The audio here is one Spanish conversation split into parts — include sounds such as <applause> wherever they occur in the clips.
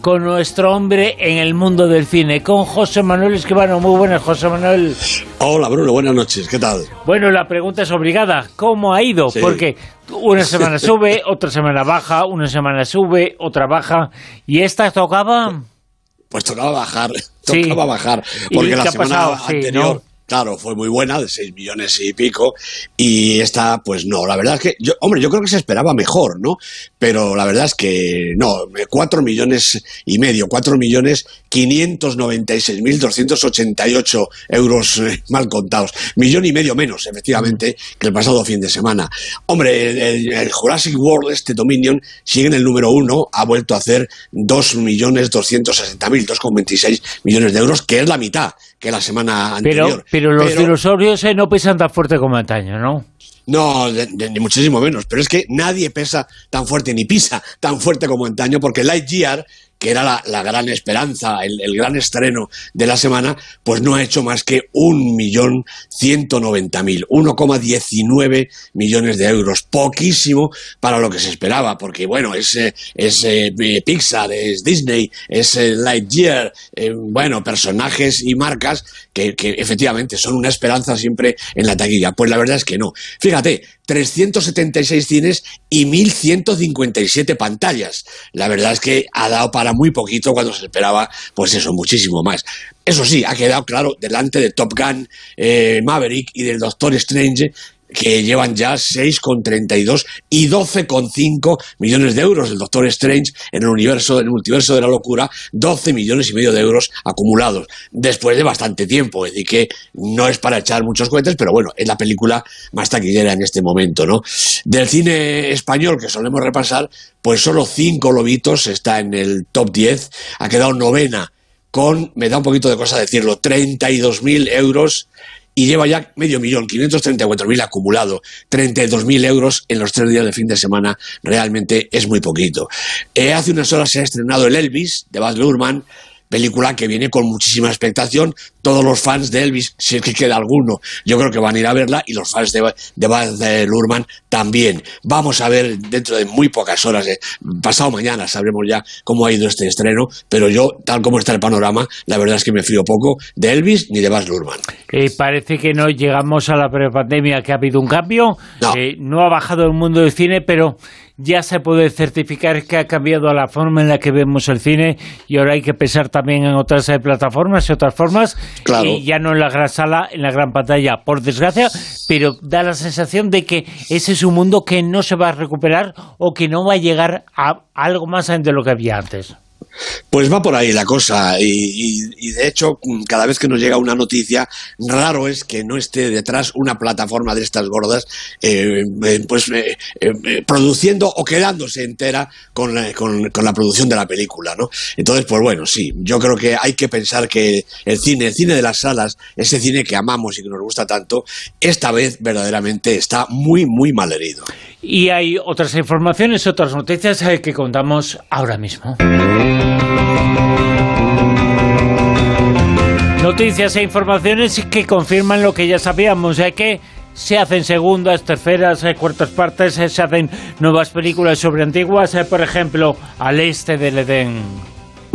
con nuestro hombre en el mundo del cine, con José Manuel Esquivano. Muy buenas, José Manuel. Hola, Bruno, buenas noches, ¿qué tal? Bueno, la pregunta es obligada. ¿Cómo ha ido? Porque una semana <laughs> sube, otra semana baja, una semana sube, otra baja. ¿Y esta tocaba? Pues tocaba bajar, <laughs> tocaba bajar. Porque la semana anterior... Claro, fue muy buena, de 6 millones y pico, y esta, pues no, la verdad es que, yo, hombre, yo creo que se esperaba mejor, ¿no? Pero la verdad es que no, 4 millones y medio, 4 millones 596 mil 288 euros eh, mal contados, millón y medio menos, efectivamente, que el pasado fin de semana. Hombre, el, Jurassic World, este Dominion, sigue en el número uno, ha vuelto a hacer 2 millones 260 mil, 2,26 millones de euros, que es la mitad que la semana anterior. Pero los dinosaurios eh, no pesan tan fuerte como antaño, ¿no? No, ni muchísimo menos. Pero es que nadie pesa tan fuerte, ni pisa tan fuerte como antaño, porque Lightyear que era la, gran esperanza, el, gran estreno de la semana, pues no ha hecho más que 1.190.000, 1,19 millones de euros. Poquísimo para lo que se esperaba, porque bueno, es, es eh, Pixar, es Disney, es eh, Lightyear, eh, bueno, personajes y marcas que, que efectivamente son una esperanza siempre en la taquilla. Pues la verdad es que no. Fíjate, 376 cines y 1.157 pantallas. La verdad es que ha dado para muy poquito cuando se esperaba, pues eso, muchísimo más. Eso sí, ha quedado claro delante de Top Gun, eh, Maverick y del Doctor Strange que llevan ya 6,32 y 12,5 millones de euros. El Doctor Strange en el universo, en el multiverso de la locura, 12 millones y medio de euros acumulados, después de bastante tiempo. Es decir, que no es para echar muchos cohetes, pero bueno, es la película más taquillera en este momento, ¿no? Del cine español que solemos repasar, pues solo cinco lobitos está en el top 10, ha quedado novena con, me da un poquito de cosa decirlo, 32.000 euros y lleva ya medio millón, 534.000 acumulado, 32.000 euros en los tres días de fin de semana, realmente es muy poquito. Eh, hace unas horas se ha estrenado el Elvis de Baz Luhrmann, película que viene con muchísima expectación. Todos los fans de Elvis, si es que queda alguno, yo creo que van a ir a verla y los fans de, de Baz Luhrmann también. Vamos a ver dentro de muy pocas horas, eh, pasado mañana sabremos ya cómo ha ido este estreno, pero yo, tal como está el panorama, la verdad es que me fío poco de Elvis ni de Baz Luhrmann. Eh, parece que no llegamos a la prepandemia, que ha habido un cambio. No. Eh, no ha bajado el mundo del cine, pero ya se puede certificar que ha cambiado la forma en la que vemos el cine y ahora hay que pensar también en otras eh, plataformas y otras formas y ya no en la gran sala, en la gran pantalla, por desgracia, pero da la sensación de que ese es un mundo que no se va a recuperar o que no va a llegar a algo más de lo que había antes. Pues va por ahí la cosa y, de hecho cada vez que nos llega una noticia raro es que no esté detrás una plataforma de estas gordas eh, eh, pues eh, produciendo o quedándose entera con la, con, la producción de la película, ¿no? Entonces, pues bueno, sí, yo creo que hay que pensar que el cine, el cine de las salas, ese cine que amamos y que nos gusta tanto, esta vez verdaderamente está muy, muy mal herido. Y hay otras informaciones, otras noticias que contamos ahora mismo. Noticias e informaciones que confirman lo que ya sabíamos, ya que se hacen segundas, terceras, eh, cuartas partes, eh, se hacen nuevas películas sobre antiguas, eh, por ejemplo, Al Este del Edén.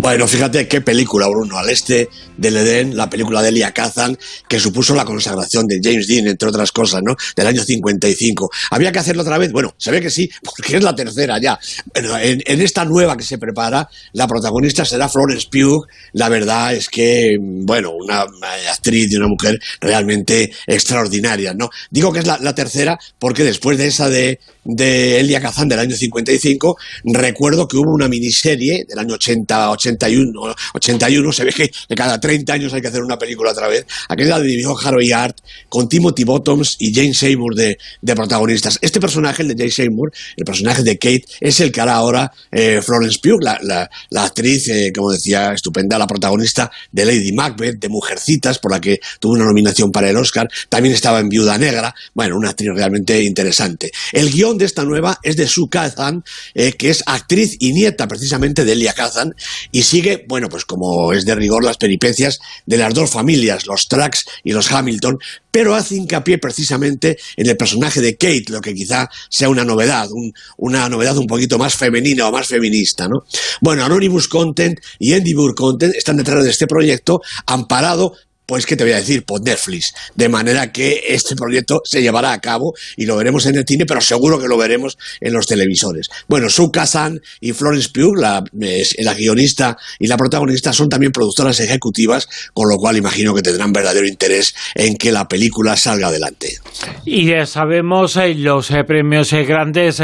Bueno, fíjate qué película, Bruno, al este del Edén, la película de Elia Kazan, que supuso la consagración de James Dean, entre otras cosas, ¿no? Del año 55. ¿Había que hacerlo otra vez? Bueno, se ve que sí, porque es la tercera ya. En, esta nueva que se prepara, la protagonista será Florence Pugh. La verdad es que, bueno, una actriz y una mujer realmente extraordinaria, ¿no? Digo que es la, tercera porque después de esa de, de Elia Kazan del año 55, recuerdo que hubo una miniserie del año 80, 80 81, 81, se ve que, cada 30 años hay que hacer una película otra vez. Aquella de dirigió Harold Art con Timothy Bottoms y Jane Seymour de, protagonistas. Este personaje, de Jane Seymour, el personaje de Kate, es el que hará ahora eh, Florence Pugh, la, actriz, eh, como decía, estupenda, la protagonista de Lady Macbeth, de Mujercitas, por la que tuvo una nominación para el Oscar. También estaba en Viuda Negra. Bueno, una actriz realmente interesante. El guion de esta nueva es de Sue Kazan, eh, que es actriz y nieta precisamente de Elia Kazan, y sigue, bueno, pues como es de rigor, las peripecias de las dos familias, los Tracks y los Hamilton, pero hace hincapié precisamente en el personaje de Kate, lo que quizá sea una novedad, una novedad un poquito más femenina o más feminista, ¿no? Bueno, Anonymous Content y Endeavour Content están detrás de este proyecto, amparado pues, ¿qué te voy a decir? Por Netflix. De manera que este proyecto se llevará a cabo y lo veremos en el cine, pero seguro que lo veremos en los televisores. Bueno, Sue Kazan y Florence Pugh, la, la guionista y la protagonista, son también productoras ejecutivas, con lo cual imagino que tendrán verdadero interés en que la película salga adelante. Y ya sabemos eh, los eh, premios eh, grandes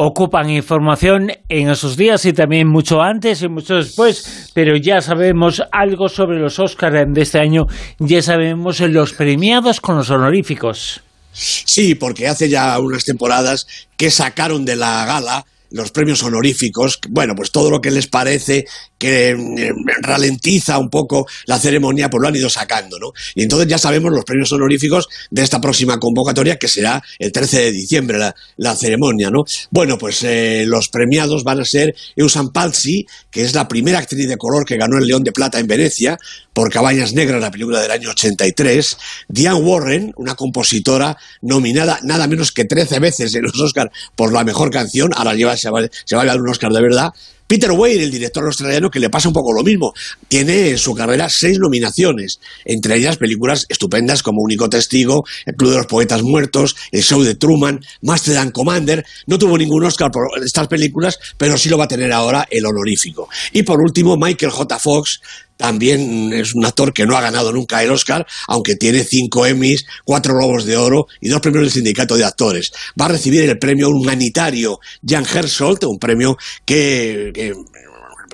ocupan información en esos días y también mucho antes y mucho después, pero ya sabemos algo sobre los Oscars de este año, ya sabemos los premiados con los honoríficos. Sí, porque hace ya unas temporadas que sacaron de la gala los premios honoríficos, bueno, pues todo lo que les parece que eh, ralentiza un poco la ceremonia, pues lo han ido sacando, ¿no? Y entonces ya sabemos los premios honoríficos de esta próxima convocatoria, que será el 13 de diciembre la, ceremonia, ¿no? Bueno, pues eh, los premiados van a ser Eusan Palsi, que es la primera actriz de color que ganó el León de Plata en Venecia, por Cabañas Negras, la película del año 83, Diane Warren, una compositora nominada nada menos que 13 veces en los Oscars por la mejor canción, ahora lleva, se va, se va a dar un Oscar de verdad, Peter Weir, el director australiano, que le pasa un poco lo mismo. Tiene en su carrera seis nominaciones, entre ellas películas estupendas como Único Testigo, El Club de los Poetas Muertos, El Show de Truman, Master and Commander. No tuvo ningún Oscar por estas películas, pero sí lo va a tener ahora el honorífico. Y por último, Michael J. Fox, también es un actor que no ha ganado nunca el Oscar, aunque tiene cinco Emmys, cuatro Globos de Oro y dos premios del Sindicato de Actores. Va a recibir el premio humanitario Jan Herzold, un premio que,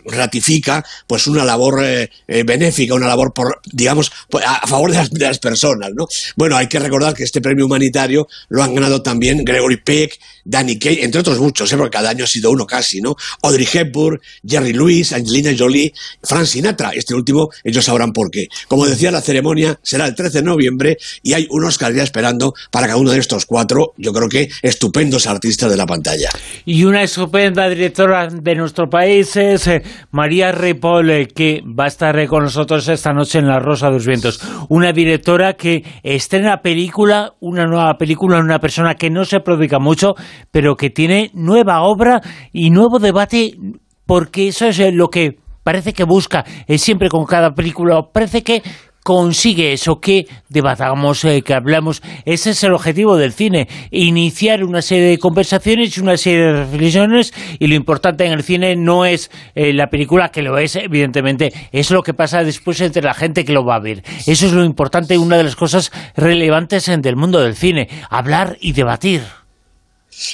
ratifica pues una labor eh, eh, benéfica, una labor por, digamos, a, favor de las, personas, ¿no? Bueno, hay que recordar que este premio humanitario lo han ganado también Gregory Peck, Danny Kaye, entre otros muchos, ¿eh? porque cada año ha sido uno casi, ¿no? Audrey Hepburn, Jerry Lewis, Angelina Jolie, Frank Sinatra, este último, ellos sabrán por qué. Como decía, la ceremonia será el 13 de noviembre y hay unos Oscar ya esperando para cada uno de estos cuatro, yo creo que estupendos artistas de la pantalla. Y una estupenda directora de nuestro país es María Ripoll, que va a estar con nosotros esta noche en La Rosa de los Vientos. Una directora que estrena película, una nueva película, una persona que no se prodiga mucho, pero que tiene nueva obra y nuevo debate, porque eso es lo que parece que busca es siempre con cada película, parece que consigue eso, que debatamos, eh, que hablamos. Ese es el objetivo del cine, iniciar una serie de conversaciones y una serie de reflexiones y lo importante en el cine no es eh, la película, que lo es, evidentemente, es lo que pasa después entre la gente que lo va a ver. Eso es lo importante una de las cosas relevantes en el mundo del cine, hablar y debatir.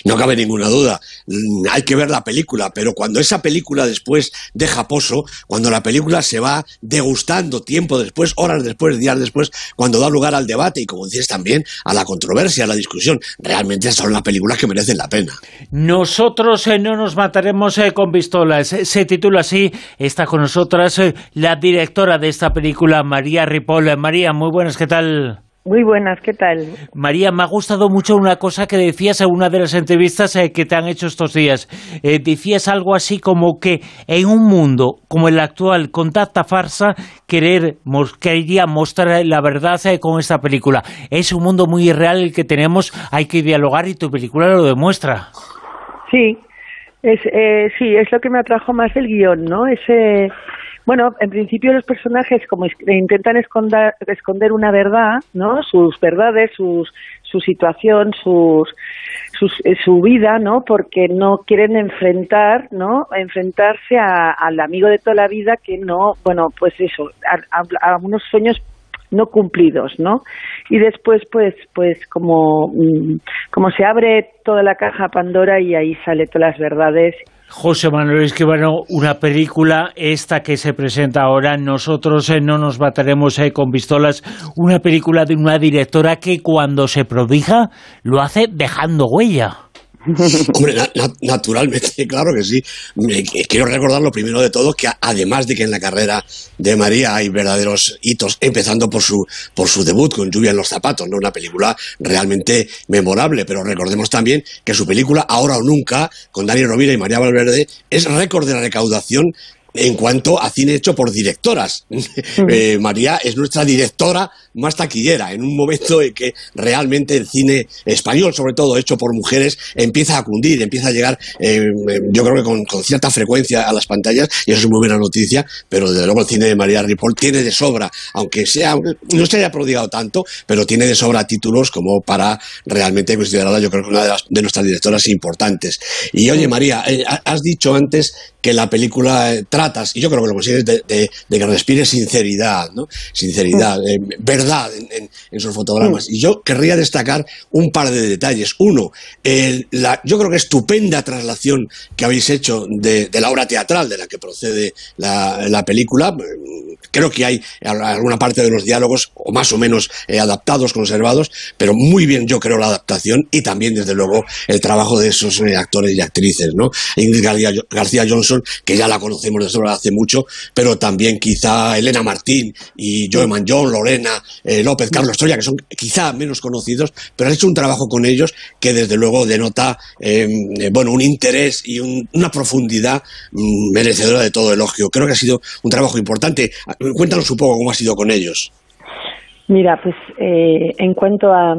No cabe ninguna duda. Mm, hay que ver la película, pero cuando esa película después deja pozo, cuando la película se va degustando tiempo después, horas después, días después, cuando da lugar al debate y, como dices también, a la controversia, a la discusión, realmente son las películas que merecen la pena. Nosotros eh, no nos mataremos eh, con pistolas. Se titula así. Está con nosotras eh, la directora de esta película, María Ripoll. María, muy buenas, ¿qué tal? Muy buenas, ¿qué tal? María, me ha gustado mucho una cosa que decías en una de las entrevistas eh, que te han hecho estos días. Eh, decías algo así como que en un mundo como el actual, con tanta farsa, querer, quería mostrar la verdad eh, con esta película. Es un mundo muy irreal el que tenemos, hay que dialogar y tu película lo demuestra. Sí, es, sí, es lo que me atrajo más el guion, ¿no? Ese bueno, en principio los personajes como intentan esconder, esconder una verdad, ¿no? Sus verdades, sus, su situación, sus, eh, su vida, ¿no? Porque no quieren enfrentar, ¿no? Enfrentarse al amigo de toda la vida que no, bueno, pues eso, a, unos sueños no cumplidos, ¿no? Y después, pues, pues como, mm, como se abre toda la caja Pandora y ahí sale todas las verdades José Manuel Esquivano, una película, esta que se presenta ahora, nosotros eh, no nos mataremos eh, con pistolas, una película de una directora que cuando se prodija lo hace dejando huella. <laughs> Hombre, naturalmente, claro que sí. quiero recordar lo primero de todo que además de que en la carrera de María hay verdaderos hitos, empezando por su, por su debut con Lluvia en los zapatos, ¿no? una película realmente memorable, pero recordemos también que su película Ahora o Nunca, con Dani Rovira y María Valverde, es récord de la recaudación en cuanto a cine hecho por directoras. <laughs> Eh, María es nuestra directora más taquillera, en un momento en que realmente el cine español, sobre todo hecho por mujeres, empieza a cundir, empieza a llegar, eh, yo creo que con, cierta frecuencia a las pantallas, y eso es muy buena noticia, pero desde luego el cine de María Ripoll tiene de sobra, aunque sea no se haya prodigado tanto, pero tiene de sobra títulos como para realmente considerarla, yo creo que una de, las, de nuestras directoras importantes. Y oye, María, eh, has dicho antes que la película tratas, y yo creo que lo consigues, de, que respire sinceridad, ¿no? Sinceridad, mm. eh, verdad en, sus fotogramas. Mm. Y yo querría destacar un par de detalles. Uno, la, yo creo que estupenda traslación que habéis hecho de, la obra teatral de la que procede la, película. Creo que hay alguna parte de los diálogos, o más o menos eh, adaptados, conservados, pero muy bien yo creo la adaptación y también, desde luego, el trabajo de esos eh, actores y actrices, ¿no? Ingrid García Johnson, que ya la conocemos desde hace mucho, pero también quizá Elena Martín y Joe Manjón, Lorena eh, López, Carlos Troya, que son quizá menos conocidos, pero has hecho un trabajo con ellos que desde luego denota em, bueno, un interés y una profundidad mm, merecedora de todo elogio. Creo que ha sido un trabajo importante. Cuéntanos un poco cómo ha sido con ellos. Mira, pues eh, en cuanto a,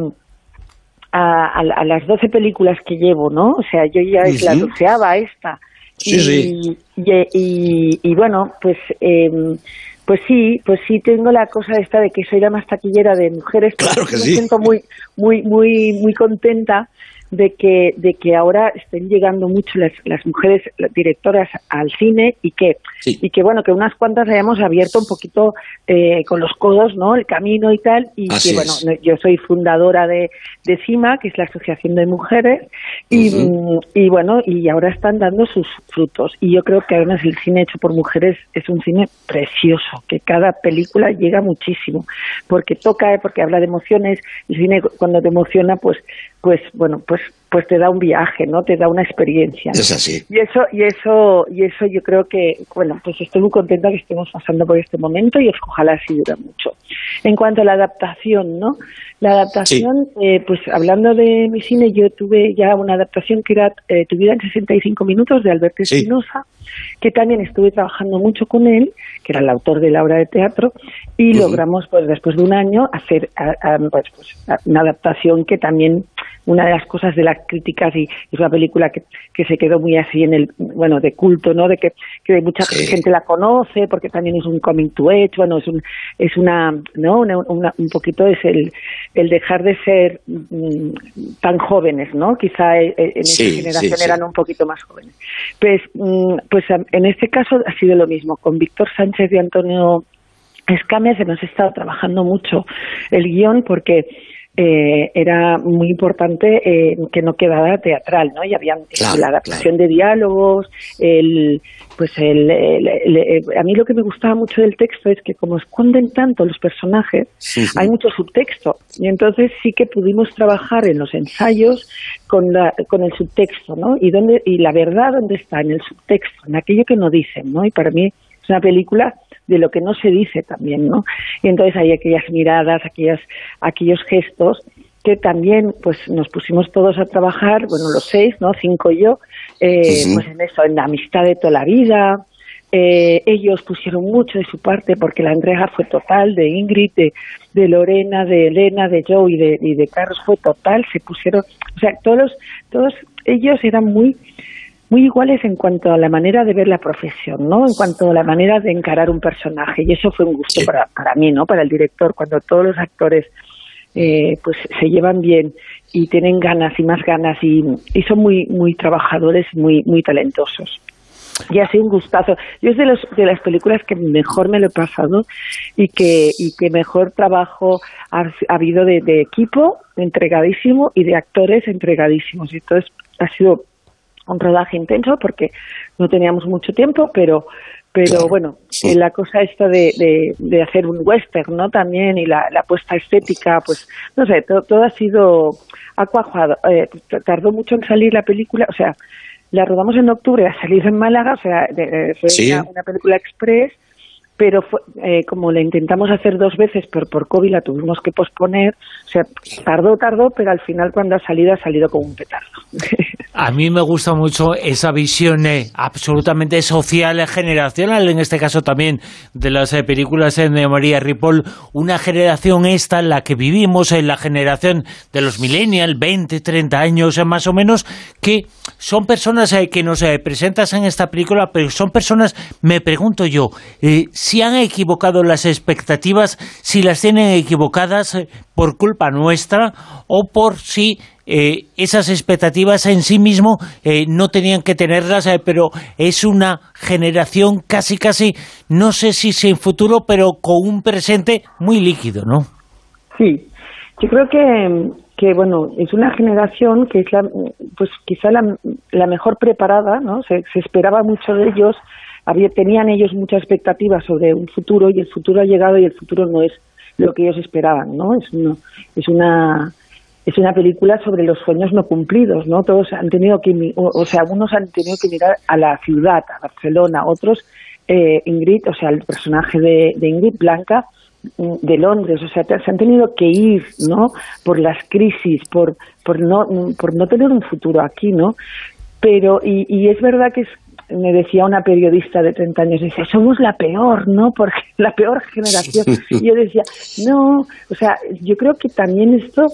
a, las 12 películas que llevo, ¿no? O sea, yo ya es la doceava esta. Sí, sí. Y, bueno, pues em, pues sí, pues sí tengo la cosa esta de que soy la más taquillera de mujeres. Claro que me sí. siento muy, muy, muy, muy contenta de que, de que ahora estén llegando mucho las, las mujeres directoras al cine y que, y que bueno, que unas cuantas hayamos abierto un poquito eh, con los codos, ¿no? El camino y tal. Y que bueno, yo soy fundadora de, de CIMA, que es la Asociación de Mujeres, y, y bueno, y ahora están dando sus frutos. Y yo creo que además el cine hecho por mujeres es un cine precioso, que cada película llega muchísimo, porque toca, porque habla de emociones, el cine cuando te emociona, pues pues bueno, pues pues te da un viaje, ¿no? Te da una experiencia. Es así. Y eso y eso y eso yo creo que bueno, pues estoy muy contenta que estemos pasando por este momento y ojalá así dure mucho. En cuanto a la adaptación, ¿no? La adaptación, eh, pues hablando de mi cine, yo tuve ya una adaptación que era eh, Tu vida en 65 minutos de Alberto Espinosa, que también estuve trabajando mucho con él, que era el autor de la obra de teatro, y logramos, pues después de un año, hacer pues, pues, una adaptación que también una de las cosas de las críticas y es una película que, que se quedó muy así en el bueno de culto no de que, que mucha gente la conoce porque también es un coming to age bueno es un es una no un poquito es el el dejar de ser mm, tan jóvenes no quizá eh, eh, en esa generación eran un poquito más jóvenes. Pues mm, pues en este caso ha sido lo mismo con Víctor Sánchez y Antonio Escames hemos estado trabajando mucho el guion porque eh, era muy importante eh, que no quedara teatral, ¿no? Y había la adaptación de diálogos, el, pues el, a mí lo que me gustaba mucho del texto es que como esconden tanto los personajes, hay mucho subtexto y entonces sí que pudimos trabajar en los ensayos con, la, con el subtexto, ¿no? Y dónde y la verdad dónde está en el subtexto, en aquello que no dicen, ¿no? Y para mí es una película de lo que no se dice también, ¿no? Y entonces hay aquellas miradas, aquellas, aquellos gestos que también pues nos pusimos todos a trabajar, bueno, los seis, ¿no? Cinco y yo, eh, pues en eso, en la amistad de toda la vida. Eh, ellos pusieron mucho de su parte porque la entrega fue total de Ingrid, de, de Lorena, de Elena, de Joe y de, y de Carlos fue total. Se pusieron, o sea, todos, todos ellos eran muy muy iguales en cuanto a la manera de ver la profesión, ¿no? En cuanto a la manera de encarar un personaje. Y eso fue un gusto para, para mí, ¿no? Para el director, cuando todos los actores eh, pues se llevan bien y tienen ganas y más ganas y, y son muy muy trabajadores muy muy talentosos y ha sido un gustazo. Yo es de, los, de las películas que mejor me lo he pasado y que, y que mejor trabajo ha, habido de, de, equipo entregadísimo y de actores entregadísimos. Y entonces ha sido un rodaje intenso porque no teníamos mucho tiempo, pero pero bueno, la cosa esta de, de, hacer un western, ¿no? También y la, la puesta estética, pues no sé, todo, ha sido ha cuajado. Eh, tardó mucho en salir la película, o sea, la rodamos en octubre, ha salido en Málaga, o sea, fue una, película express pero eh, como la intentamos hacer dos veces, pero por COVID la tuvimos que posponer, o sea, tardó, tardó, pero al final cuando ha salido, ha salido como un petardo. <laughs> A mí me gusta mucho esa visión eh, absolutamente social, eh, generacional, en este caso también de las eh, películas de María Ripoll, una generación esta en la que vivimos, en la generación de los millennials, 20, 30 años más o menos, que son personas que nos presentas en esta película, pero son personas, me pregunto yo, si han equivocado las expectativas, si las tienen equivocadas por culpa nuestra o por si eh, esas expectativas en sí mismo eh, no tenían que tenerlas, eh, pero es una generación casi, casi, no sé si sin futuro, pero con un presente muy líquido, ¿no? Sí, yo creo que, que bueno, es una generación que es la, pues quizá la, mejor preparada, ¿no? Se, esperaba mucho de ellos, había, tenían ellos muchas expectativas sobre un futuro y el futuro ha llegado y el futuro no es lo que ellos esperaban, ¿no? Es, es una es una película sobre los sueños no cumplidos, ¿no? Todos han tenido que, o, sea, algunos han tenido que mirar a la ciudad, a Barcelona, otros, eh, Ingrid, o sea, el personaje de, Ingrid Blanca, mm, de Londres, o sea, se han tenido que ir, ¿no? Por las crisis, por, por, no, por no tener un futuro aquí, ¿no? Pero, y, y es verdad que es, me decía una periodista de 30 años, dice, somos la peor, ¿no? <laughs> Porque la peor generación. <laughs> Y yo decía, no, o sea, yo creo que también esto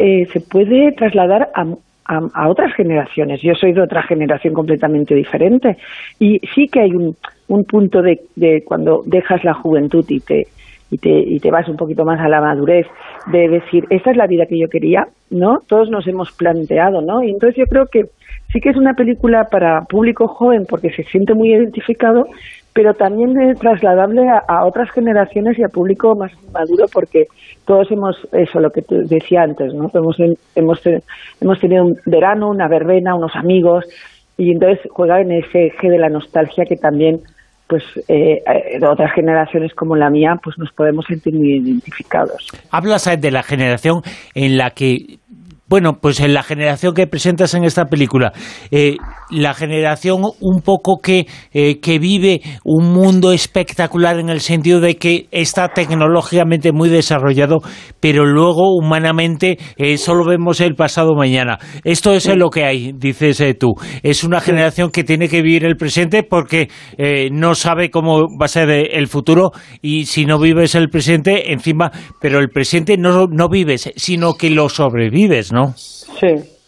eh, se puede trasladar a, a, otras generaciones. Yo soy de otra generación completamente diferente y sí que hay un, un punto de, de cuando dejas la juventud y te, y te, y te vas un poquito más a la madurez, de decir, esta es la vida que yo quería, ¿no? Todos nos hemos planteado, ¿no? Y entonces yo creo que sí que es una película para público joven porque se siente muy identificado, pero también es trasladable a, otras generaciones y a público más maduro porque todos hemos, eso lo que te decía antes, ¿no? Hemos, hemos, hemos tenido un verano, una verbena, unos amigos y entonces juega en ese eje de la nostalgia que también pues eh, de otras generaciones como la mía, pues nos podemos sentir muy identificados. Hablas de la generación en la que bueno, pues en la generación que presentas en esta película, eh, la generación un poco que, eh, que vive un mundo espectacular en el sentido de que está tecnológicamente muy desarrollado, pero luego humanamente eh, solo vemos el pasado mañana. Esto es lo que hay, dices tú. Es una generación que tiene que vivir el presente porque no sabe cómo va a ser el futuro y si no vives el presente, encima, pero el presente no, no vives, sino que lo sobrevives, ¿no? Sí.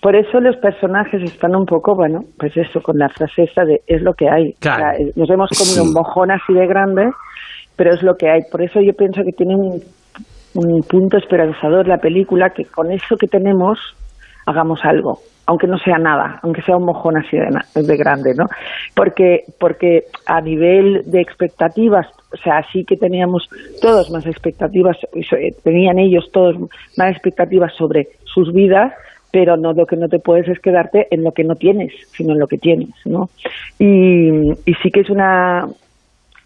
Por eso los personajes están un poco, bueno, pues eso, con la frase esa de es lo que hay. Eh, nos hemos comido un mojón así de grande, pero es lo que hay. Por eso yo pienso que tiene un, un punto esperanzador la película, que con eso que tenemos hagamos algo aunque no sea nada, aunque sea un mojón así de, grande, ¿no? Porque, porque a nivel de expectativas, o sea, sí que teníamos todos más expectativas, eh, tenían ellos todos más expectativas sobre sus vidas, pero no lo que no te puedes es quedarte en lo que no tienes, sino en lo que tienes, ¿no? Y, sí que es una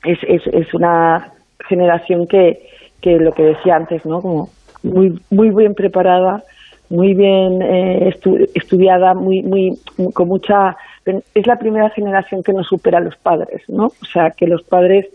es, es, es una generación que, que lo que decía antes, ¿no? Como muy muy bien preparada muy bien eh, estudiada, muy, muy, con mucha, es la primera generación que no supera a los padres, ¿no? O sea, que los padres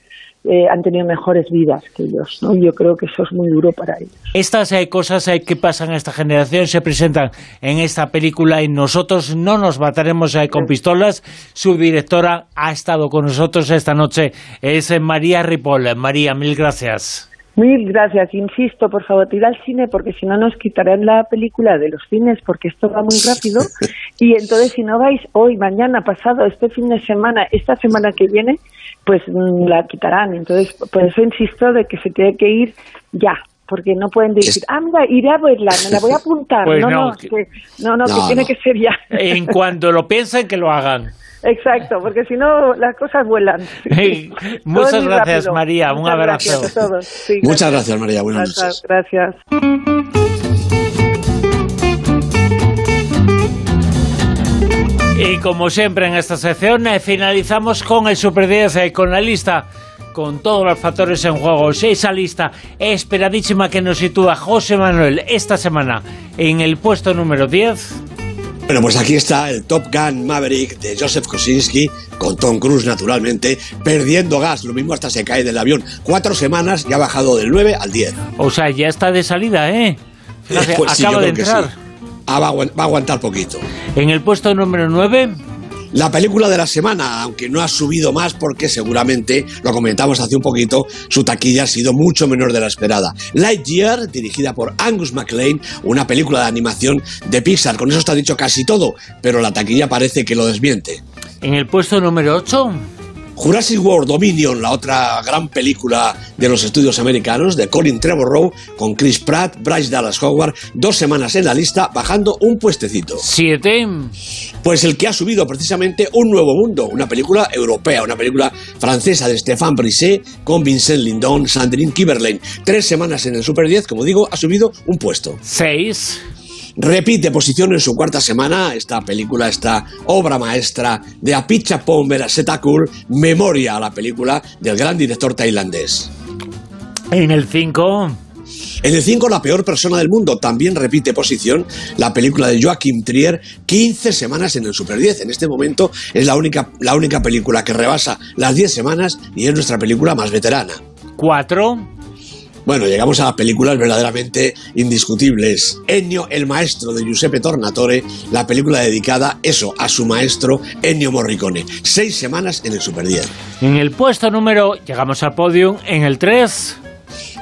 eh, han tenido mejores vidas que ellos, ¿no? Yo creo que eso es muy duro para ellos. Estas eh, cosas que pasan a esta generación se presentan en esta película y nosotros no nos mataremos con pistolas. Su directora ha estado con nosotros esta noche, es María Ripoll. María, mil gracias. Mil gracias. Insisto, por favor, ir al cine porque si no nos quitarán la película de los cines porque esto va muy rápido. <laughs> Y entonces si no vais hoy, mañana, pasado, este fin de semana, esta semana que viene, pues mm, la quitarán. Entonces, por eso insisto de que se tiene que ir ya, porque no pueden decir, ah, mira, iré a verla, me la voy a <laughs> apuntar. Pues no, no, que, no, no, que tiene que ser ya. En <laughs> cuanto lo piensen, que lo hagan. Exacto, porque si no las cosas vuelan. <laughs> muchas gracias, María. Un abrazo. muchas gracias, María. Buenas noches. Gracias. Y como siempre en esta sección eh, finalizamos con el Super 10, eh, con la lista con todos los factores en juego. Esa lista esperadísima que nos sitúa José Manuel esta semana en el puesto número 10. Bueno, pues aquí está el Top Gun Maverick de Joseph Kosinski, con Tom Cruise naturalmente, perdiendo gas, lo mismo hasta se cae del avión. Cuatro semanas y ha bajado del 9 al 10. O sea, ya está de salida, ¿eh? <laughs> pues acaba de entrar. Ah, va, a aguantar poquito. En el puesto número 9... La película de la semana, aunque no ha subido más porque seguramente, lo comentamos hace un poquito, su taquilla ha sido mucho menor de la esperada. Lightyear, dirigida por Angus MacLean, una película de animación de Pixar. Con eso está dicho casi todo, pero la taquilla parece que lo desmiente. En el puesto número 8... Jurassic World Dominion, la otra gran película de los estudios americanos de Colin Trevorrow con Chris Pratt, Bryce Dallas Howard, dos semanas en la lista, bajando un puestecito. Siete. Pues el que ha subido precisamente Un Nuevo Mundo, una película europea, una película francesa de Stéphane Brisset con Vincent Lindon, Sandrine Kiberlein. Tres semanas en el Super 10, como digo, ha subido un puesto. Seis. Repite posición en su cuarta semana esta película, esta obra maestra de Apicha Pomber Setakul, memoria a la película del gran director tailandés. En el 5... En el 5, La peor persona del mundo, también repite posición la película de Joachim Trier, 15 semanas en el Super 10. En este momento es la única, la única película que rebasa las 10 semanas y es nuestra película más veterana. 4. Bueno, llegamos a las películas verdaderamente indiscutibles. Ennio, el maestro de Giuseppe Tornatore, la película dedicada, eso, a su maestro Ennio Morricone. Seis semanas en el Super 10. En el puesto número, llegamos al podium, en el 3...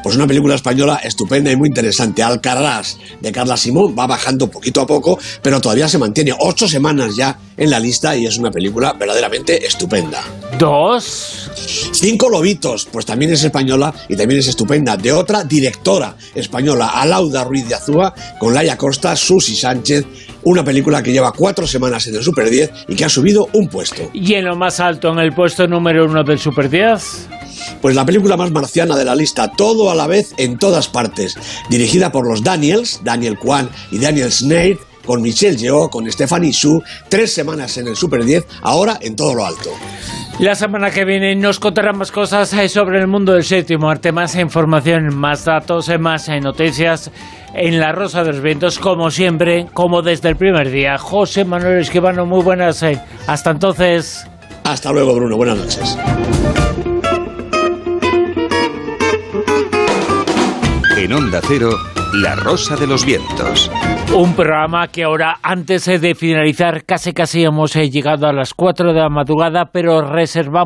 Pues una película española estupenda y muy interesante. Alcaraz de Carla Simón va bajando poquito a poco, pero todavía se mantiene ocho semanas ya en la lista y es una película verdaderamente estupenda. Dos. Cinco Lobitos, pues también es española y también es estupenda, de otra directora española, Alauda Ruiz de Azúa, con Laia Costa, Susi Sánchez, una película que lleva cuatro semanas en el Super 10 y que ha subido un puesto. ¿Y en lo más alto, en el puesto número uno del Super 10? Pues la película más marciana de la lista, todo a la vez en todas partes, dirigida por los Daniels, Daniel Kwan y Daniel Snade, con Michelle Yeoh, con Stephanie Su, tres semanas en el Super 10, ahora en todo lo alto. La semana que viene nos contarán más cosas eh, sobre el mundo del séptimo arte, más información, más datos, eh, más eh, noticias en La Rosa de los Vientos, como siempre, como desde el primer día. José Manuel Esquivano, muy buenas. Hasta entonces. Hasta luego, Bruno. Buenas noches. En Onda Cero, La Rosa de los Vientos. Un programa que ahora, antes de finalizar, casi casi hemos eh, llegado a las 4 de la madrugada, pero reservamos